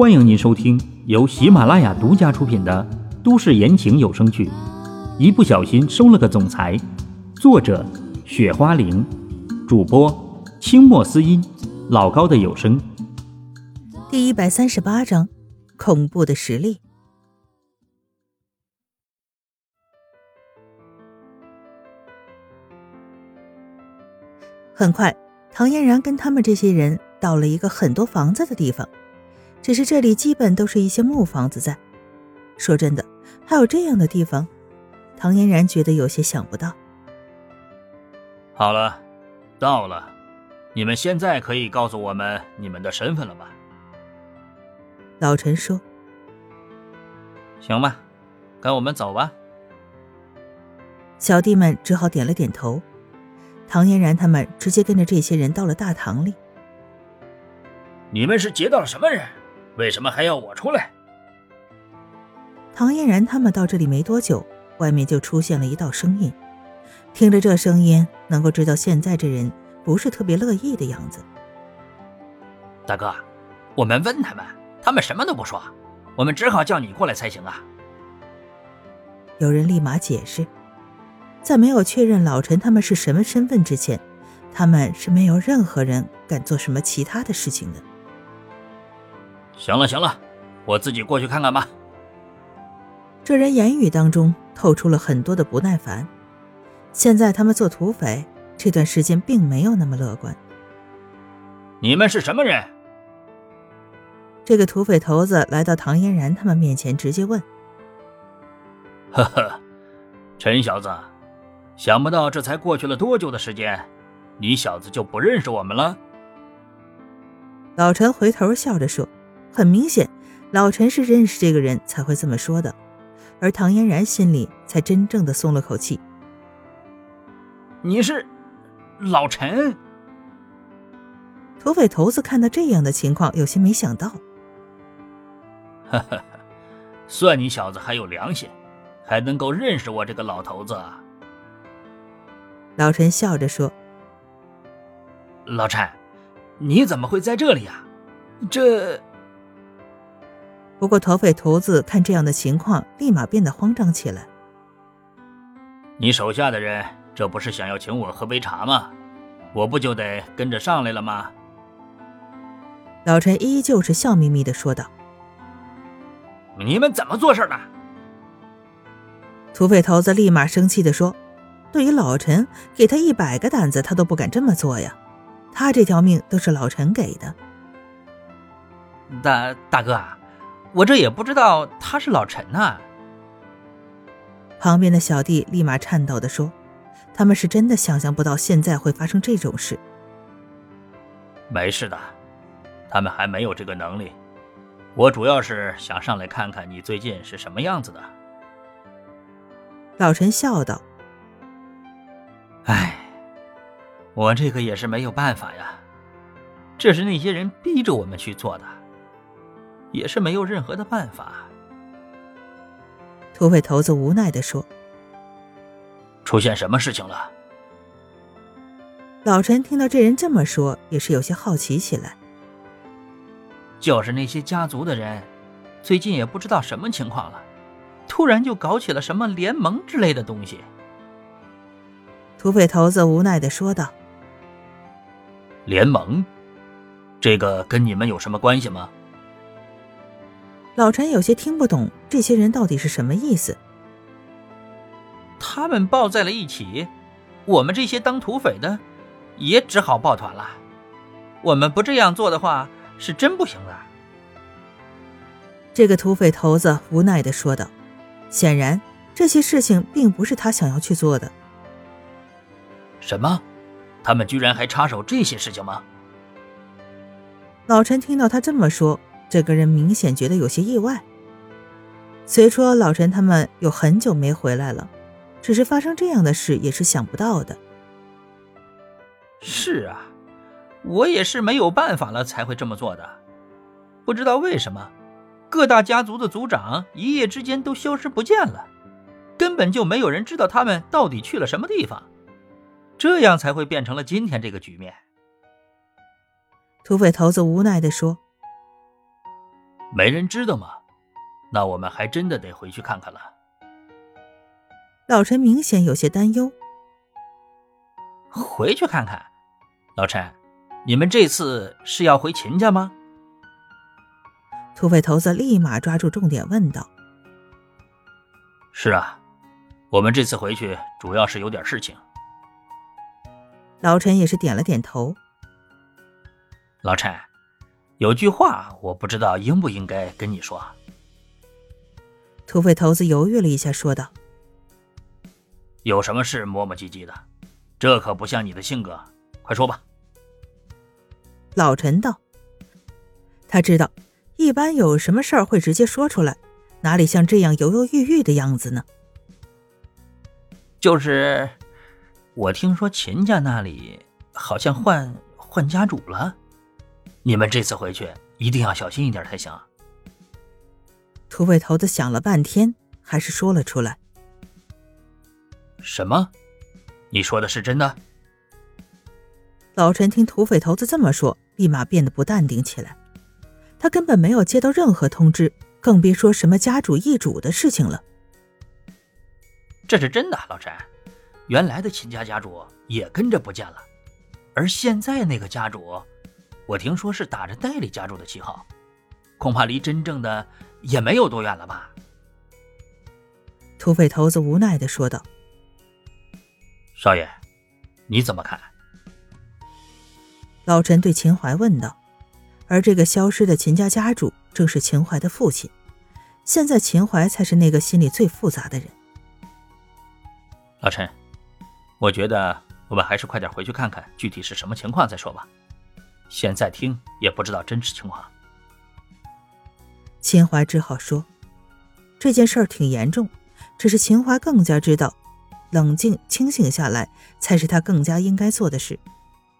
欢迎您收听由喜马拉雅独家出品的都市言情有声剧《一不小心收了个总裁》，作者：雪花玲，主播：清墨思音，老高的有声。第一百三十八章：恐怖的实力。很快，唐嫣然跟他们这些人到了一个很多房子的地方。只是这里基本都是一些木房子在。说真的，还有这样的地方，唐嫣然觉得有些想不到。好了，到了，你们现在可以告诉我们你们的身份了吧？老陈说：“行吧，跟我们走吧。”小弟们只好点了点头。唐嫣然他们直接跟着这些人到了大堂里。你们是劫到了什么人？为什么还要我出来？唐嫣然他们到这里没多久，外面就出现了一道声音。听着这声音，能够知道现在这人不是特别乐意的样子。大哥，我们问他们，他们什么都不说，我们只好叫你过来才行啊。有人立马解释，在没有确认老陈他们是什么身份之前，他们是没有任何人敢做什么其他的事情的。行了行了，我自己过去看看吧。这人言语当中透出了很多的不耐烦。现在他们做土匪这段时间并没有那么乐观。你们是什么人？这个土匪头子来到唐嫣然他们面前，直接问：“呵呵，陈小子，想不到这才过去了多久的时间，你小子就不认识我们了？”老陈回头笑着说。很明显，老陈是认识这个人才会这么说的，而唐嫣然心里才真正的松了口气。你是老陈？土匪头子看到这样的情况，有些没想到。哈哈，算你小子还有良心，还能够认识我这个老头子。老陈笑着说：“老陈，你怎么会在这里呀？这……”不过，土匪头子看这样的情况，立马变得慌张起来。你手下的人，这不是想要请我喝杯茶吗？我不就得跟着上来了吗？老陈依旧是笑眯眯的说道：“你们怎么做事的？”土匪头子立马生气的说：“对于老陈，给他一百个胆子，他都不敢这么做呀！他这条命都是老陈给的。”大大哥。我这也不知道他是老陈呐。旁边的小弟立马颤抖的说：“他们是真的想象不到现在会发生这种事。”没事的，他们还没有这个能力。我主要是想上来看看你最近是什么样子的。老陈笑道：“哎，我这个也是没有办法呀，这是那些人逼着我们去做的。”也是没有任何的办法。土匪头子无奈的说：“出现什么事情了？”老陈听到这人这么说，也是有些好奇起来。就是那些家族的人，最近也不知道什么情况了，突然就搞起了什么联盟之类的东西。土匪头子无奈的说道：“联盟，这个跟你们有什么关系吗？”老陈有些听不懂这些人到底是什么意思。他们抱在了一起，我们这些当土匪的也只好抱团了。我们不这样做的话，是真不行的。这个土匪头子无奈的说道：“显然，这些事情并不是他想要去做的。”什么？他们居然还插手这些事情吗？老陈听到他这么说。这个人明显觉得有些意外。虽说老陈他们有很久没回来了，只是发生这样的事也是想不到的。是啊，我也是没有办法了才会这么做的。不知道为什么，各大家族的族长一夜之间都消失不见了，根本就没有人知道他们到底去了什么地方，这样才会变成了今天这个局面。土匪头子无奈地说。没人知道吗？那我们还真的得回去看看了。老陈明显有些担忧。回去看看，老陈，你们这次是要回秦家吗？土匪头子立马抓住重点问道：“是啊，我们这次回去主要是有点事情。”老陈也是点了点头。老陈，有句话我不知道应不应该跟你说。土匪头子犹豫了一下，说道：“有什么事磨磨唧唧的？这可不像你的性格，快说吧。”老陈道：“他知道，一般有什么事儿会直接说出来，哪里像这样犹犹豫豫的样子呢？就是，我听说秦家那里好像换换家主了。”你们这次回去一定要小心一点才行。土匪头子想了半天，还是说了出来：“什么？你说的是真的？”老陈听土匪头子这么说，立马变得不淡定起来。他根本没有接到任何通知，更别说什么家主易主的事情了。这是真的，老陈。原来的秦家家主也跟着不见了，而现在那个家主……我听说是打着代理家主的旗号，恐怕离真正的也没有多远了吧？土匪头子无奈的说道：“少爷，你怎么看？”老陈对秦淮问道。而这个消失的秦家家主正是秦淮的父亲，现在秦淮才是那个心里最复杂的人。老陈，我觉得我们还是快点回去看看具体是什么情况再说吧。现在听也不知道真实情况。秦淮只好说：“这件事儿挺严重，只是秦淮更加知道，冷静清醒下来才是他更加应该做的事。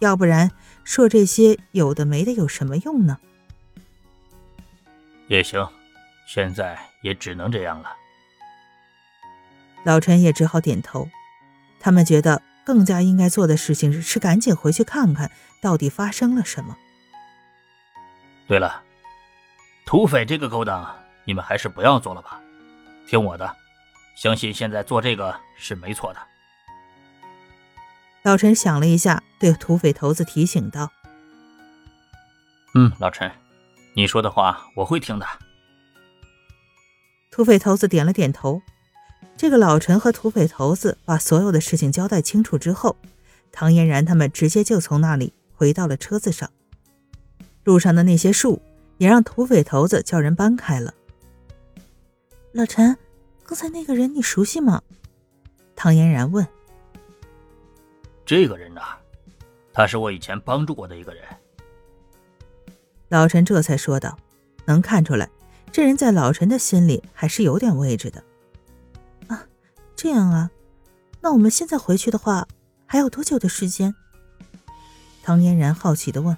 要不然说这些有的没的有什么用呢？”也行，现在也只能这样了。老陈也只好点头。他们觉得。更加应该做的事情是赶紧回去看看到底发生了什么。对了，土匪这个勾当，你们还是不要做了吧。听我的，相信现在做这个是没错的。老陈想了一下，对土匪头子提醒道：“嗯，老陈，你说的话我会听的。”土匪头子点了点头。这个老陈和土匪头子把所有的事情交代清楚之后，唐嫣然他们直接就从那里回到了车子上。路上的那些树也让土匪头子叫人搬开了。老陈，刚才那个人你熟悉吗？唐嫣然问。这个人呐，他是我以前帮助过的一个人。老陈这才说道：“能看出来，这人在老陈的心里还是有点位置的。”这样啊，那我们现在回去的话，还有多久的时间？唐嫣然好奇的问。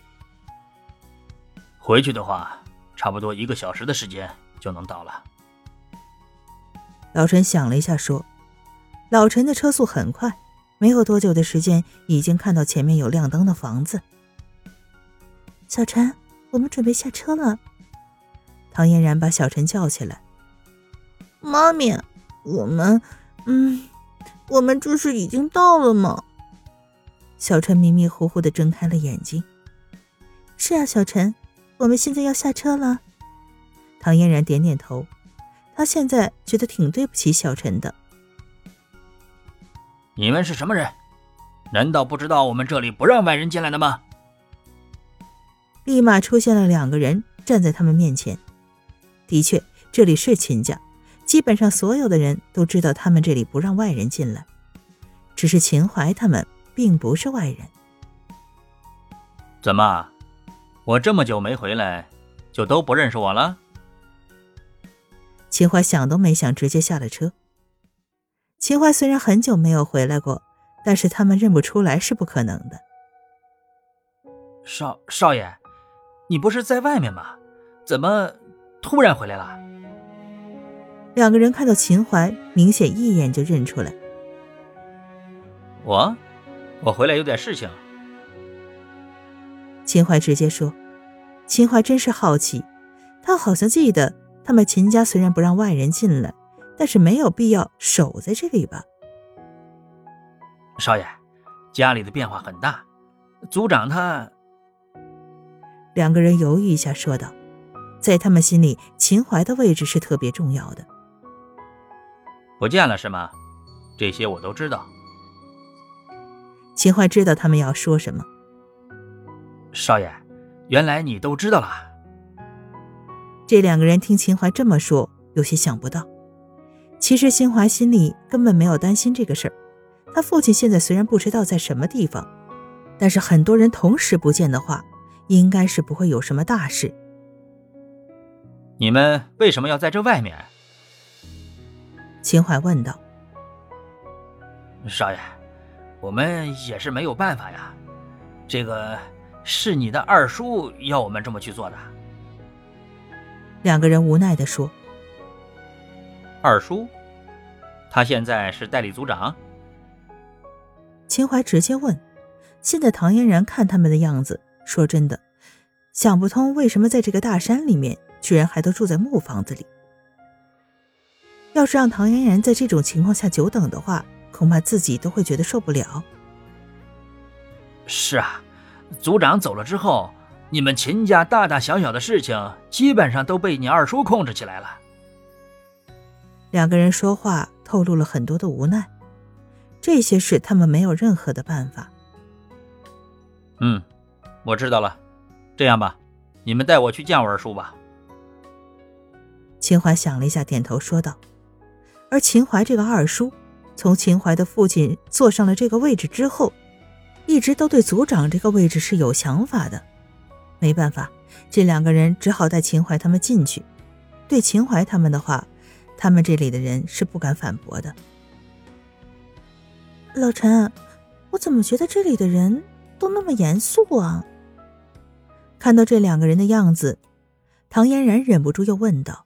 回去的话，差不多一个小时的时间就能到了。老陈想了一下，说：“老陈的车速很快，没有多久的时间，已经看到前面有亮灯的房子。”小陈，我们准备下车了。唐嫣然把小陈叫起来：“妈咪，我们……”嗯，我们这是已经到了吗？小陈迷迷糊糊的睁开了眼睛。是啊，小陈，我们现在要下车了。唐嫣然点点头，她现在觉得挺对不起小陈的。你们是什么人？难道不知道我们这里不让外人进来的吗？立马出现了两个人站在他们面前。的确，这里是秦家。基本上所有的人都知道，他们这里不让外人进来。只是秦淮他们并不是外人。怎么，我这么久没回来，就都不认识我了？秦淮想都没想，直接下了车。秦淮虽然很久没有回来过，但是他们认不出来是不可能的。少少爷，你不是在外面吗？怎么突然回来了？两个人看到秦淮，明显一眼就认出来。我，我回来有点事情。秦淮直接说：“秦淮真是好奇，他好像记得，他们秦家虽然不让外人进来，但是没有必要守在这里吧？少爷，家里的变化很大，族长他……两个人犹豫一下，说道：“在他们心里，秦淮的位置是特别重要的。”不见了是吗？这些我都知道。秦淮知道他们要说什么。少爷，原来你都知道了。这两个人听秦淮这么说，有些想不到。其实秦淮心里根本没有担心这个事儿。他父亲现在虽然不知道在什么地方，但是很多人同时不见的话，应该是不会有什么大事。你们为什么要在这外面？秦淮问道。少爷，我们也是没有办法呀。这个是你的二叔要我们这么去做的。两个人无奈的说：“二叔，他现在是代理组长。”秦淮直接问：“现在唐嫣然看他们的样子，说真的，想不通为什么在这个大山里面，居然还都住在木房子里。要是让唐嫣然在这种情况下久等的话，恐怕自己都会觉得受不了。”是啊，族长走了之后。你们秦家大大小小的事情，基本上都被你二叔控制起来了。两个人说话透露了很多的无奈，这些事他们没有任何的办法。嗯，我知道了。这样吧，你们带我去见我二叔吧。秦淮想了一下，点头说道。而秦淮这个二叔，从秦淮的父亲坐上了这个位置之后，一直都对族长这个位置是有想法的。没办法，这两个人只好带秦淮他们进去。对秦淮他们的话，他们这里的人是不敢反驳的。老陈，我怎么觉得这里的人都那么严肃啊？看到这两个人的样子，唐嫣然忍不住又问道：“